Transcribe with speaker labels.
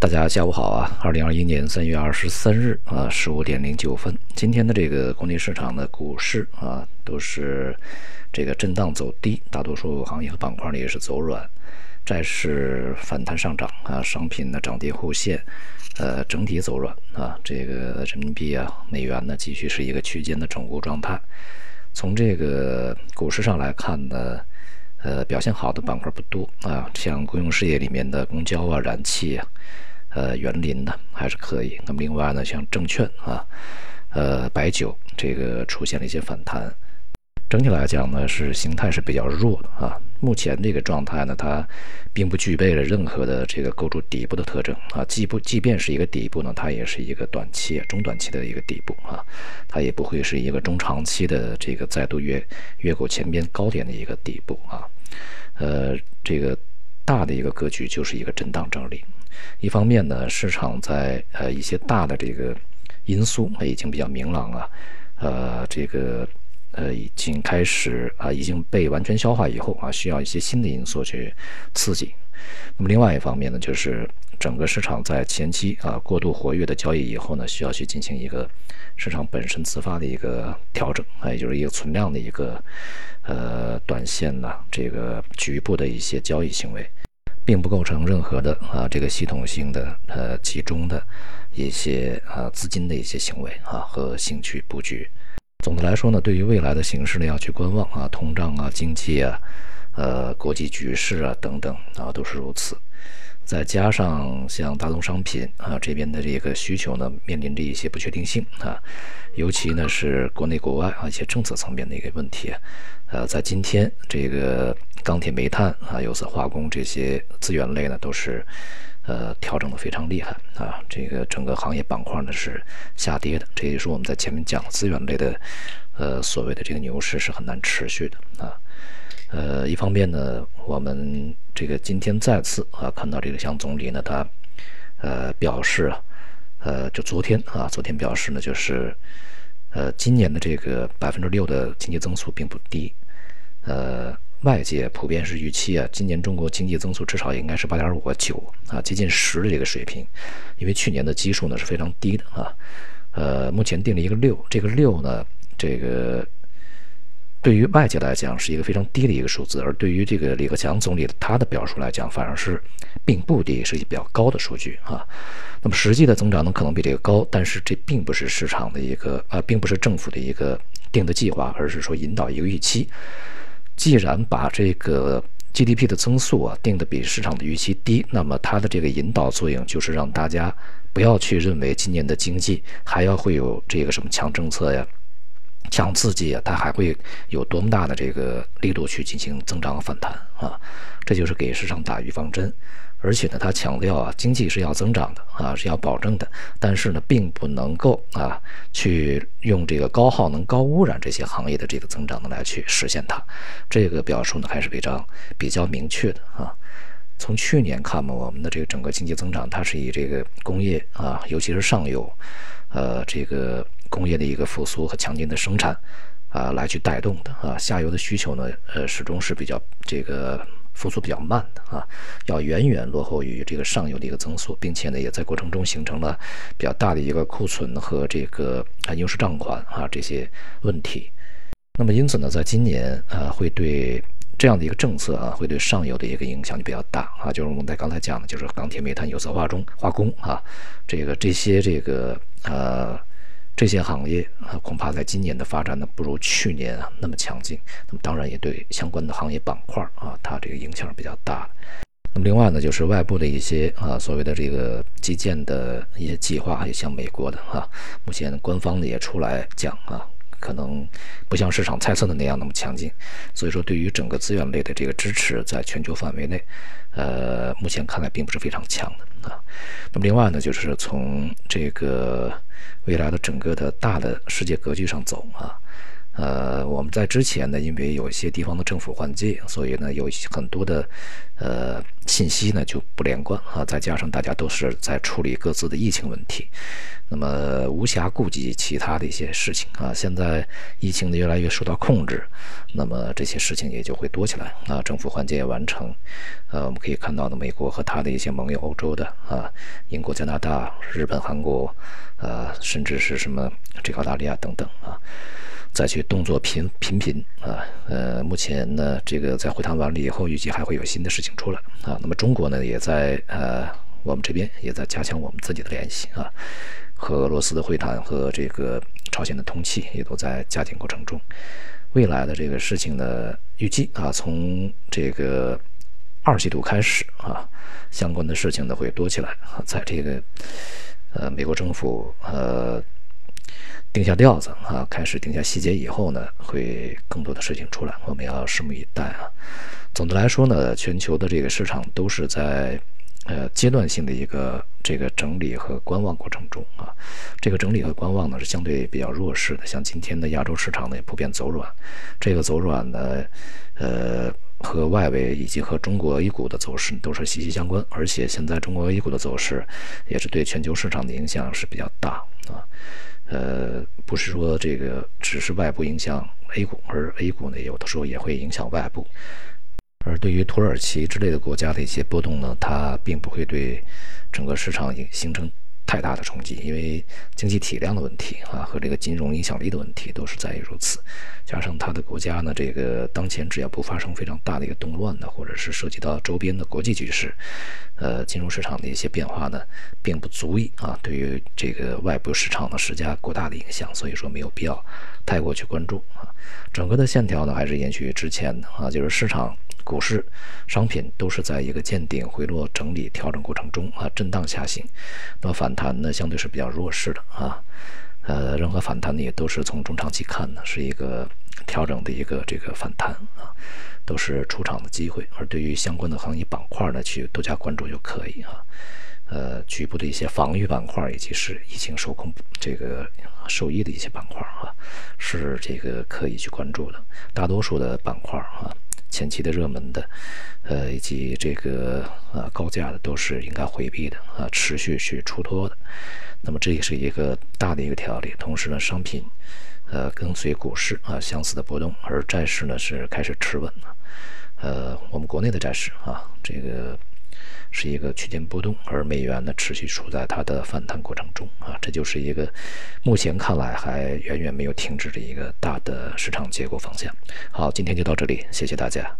Speaker 1: 大家下午好啊！二零二一年三月二十三日啊，十五点零九分，今天的这个国内市场的股市啊，都是这个震荡走低，大多数行业和板块呢也是走软，债市反弹上涨啊，商品呢涨跌互现，呃，整体走软啊，这个人民币啊、美元呢，继续是一个区间的整固状态。从这个股市上来看呢。呃，表现好的板块不多啊，像公用事业里面的公交啊、燃气啊、呃、园林的还是可以。那么另外呢，像证券啊、呃、白酒这个出现了一些反弹。整体来讲呢，是形态是比较弱的啊。目前这个状态呢，它并不具备了任何的这个构筑底部的特征啊。即不即便是一个底部呢，它也是一个短期、中短期的一个底部啊，它也不会是一个中长期的这个再度越越过前边高点的一个底部啊。呃，这个大的一个格局就是一个震荡整理。一方面呢，市场在呃一些大的这个因素已经比较明朗了，呃，这个。呃，已经开始啊，已经被完全消化以后啊，需要一些新的因素去刺激。那么另外一方面呢，就是整个市场在前期啊过度活跃的交易以后呢，需要去进行一个市场本身自发的一个调整啊，也就是一个存量的一个呃短线呢这个局部的一些交易行为，并不构成任何的啊这个系统性的呃集中的一些啊资金的一些行为啊和兴趣布局。总的来说呢，对于未来的形势呢，要去观望啊，通胀啊，经济啊，呃，国际局势啊等等啊，都是如此。再加上像大宗商品啊这边的这个需求呢，面临着一些不确定性啊，尤其呢是国内国外啊一些政策层面的一个问题。啊呃，在今天这个钢铁、煤炭啊、有色化工这些资源类呢，都是。呃，调整的非常厉害啊！这个整个行业板块呢是下跌的，这也是我们在前面讲资源类的，呃，所谓的这个牛市是很难持续的啊。呃，一方面呢，我们这个今天再次啊看到这个像总理呢，他呃表示啊，呃，就昨天啊，昨天表示呢，就是呃，今年的这个百分之六的经济增速并不低，呃。外界普遍是预期啊，今年中国经济增速至少应该是八点五个九啊，接近十的这个水平，因为去年的基数呢是非常低的啊。呃，目前定了一个六，这个六呢，这个对于外界来讲是一个非常低的一个数字，而对于这个李克强总理他的表述来讲，反而是并不低，是一比较高的数据啊。那么实际的增长呢可能比这个高，但是这并不是市场的一个啊，并不是政府的一个定的计划，而是说引导一个预期。既然把这个 GDP 的增速啊定的比市场的预期低，那么它的这个引导作用就是让大家不要去认为今年的经济还要会有这个什么强政策呀、强刺激啊，它还会有多么大的这个力度去进行增长反弹啊，这就是给市场打预防针。而且呢，他强调啊，经济是要增长的啊，是要保证的。但是呢，并不能够啊，去用这个高耗能、高污染这些行业的这个增长呢来去实现它。这个表述呢还是非常比较明确的啊。从去年看嘛，我们的这个整个经济增长，它是以这个工业啊，尤其是上游，呃，这个工业的一个复苏和强劲的生产啊来去带动的啊。下游的需求呢，呃，始终是比较这个。复苏比较慢的啊，要远远落后于这个上游的一个增速，并且呢，也在过程中形成了比较大的一个库存和这个啊应收账款啊这些问题。那么因此呢，在今年啊，会对这样的一个政策啊，会对上游的一个影响就比较大啊。就是我们在刚才讲的，就是钢铁、煤炭、有色化中化工啊，这个这些这个呃。这些行业啊，恐怕在今年的发展呢，不如去年啊那么强劲。那么当然也对相关的行业板块啊，它这个影响比较大。那么另外呢，就是外部的一些啊，所谓的这个基建的一些计划，也像美国的啊，目前官方的也出来讲啊，可能不像市场猜测的那样那么强劲。所以说，对于整个资源类的这个支持，在全球范围内，呃，目前看来并不是非常强的啊。那么另外呢，就是从这个。未来的整个的大的世界格局上走啊，呃，我们在之前呢，因为有一些地方的政府换届，所以呢，有很多的呃信息呢就不连贯啊。再加上大家都是在处理各自的疫情问题，那么无暇顾及其他的一些事情啊。现在疫情呢越来越受到控制，那么这些事情也就会多起来啊。政府换届完成，呃，我们可以看到呢，美国和他的一些盟友，欧洲的啊，英国、加拿大、日本、韩国，呃，甚至是什么这个澳大利亚等等啊。再去动作频频频啊，呃，目前呢，这个在会谈完了以后，预计还会有新的事情出来啊。那么中国呢，也在呃，我们这边也在加强我们自己的联系啊，和俄罗斯的会谈和这个朝鲜的通气也都在加紧过程中。未来的这个事情呢，预计啊，从这个二季度开始啊，相关的事情呢会多起来啊，在这个呃，美国政府呃。定下调子啊，开始定下细节以后呢，会更多的事情出来，我们要拭目以待啊。总的来说呢，全球的这个市场都是在呃阶段性的一个这个整理和观望过程中啊。这个整理和观望呢是相对比较弱势的，像今天的亚洲市场呢也普遍走软。这个走软呢，呃，和外围以及和中国 A 股的走势都是息息相关，而且现在中国 A 股的走势也是对全球市场的影响是比较大啊。呃，不是说这个只是外部影响 A 股，而 A 股呢有的时候也会影响外部。而对于土耳其之类的国家的一些波动呢，它并不会对整个市场形形成。太大的冲击，因为经济体量的问题啊，和这个金融影响力的问题都是在于如此。加上他的国家呢，这个当前只要不发生非常大的一个动乱呢，或者是涉及到周边的国际局势，呃，金融市场的一些变化呢，并不足以啊，对于这个外部市场呢施加过大的影响。所以说没有必要太过去关注啊。整个的线条呢，还是延续之前的啊，就是市场。股市、商品都是在一个见顶回落、整理调整过程中啊，震荡下行。那么反弹呢，相对是比较弱势的啊。呃，任何反弹呢，也都是从中长期看呢，是一个调整的一个这个反弹啊，都是出场的机会。而对于相关的行业板块呢，去多加关注就可以啊。呃，局部的一些防御板块，以及是疫情受控这个受益的一些板块啊，是这个可以去关注的。大多数的板块啊。前期的热门的，呃，以及这个呃高价的都是应该回避的啊，持续去出脱的。那么这也是一个大的一个条例。同时呢，商品呃跟随股市啊相似的波动，而债市呢是开始持稳了。呃，我们国内的债市啊，这个是一个区间波动，而美元呢持续处在它的反弹过程中啊，这就是一个目前看来还远远没有停止的一个大的市场结构方向。好，今天就到这里，谢谢大家。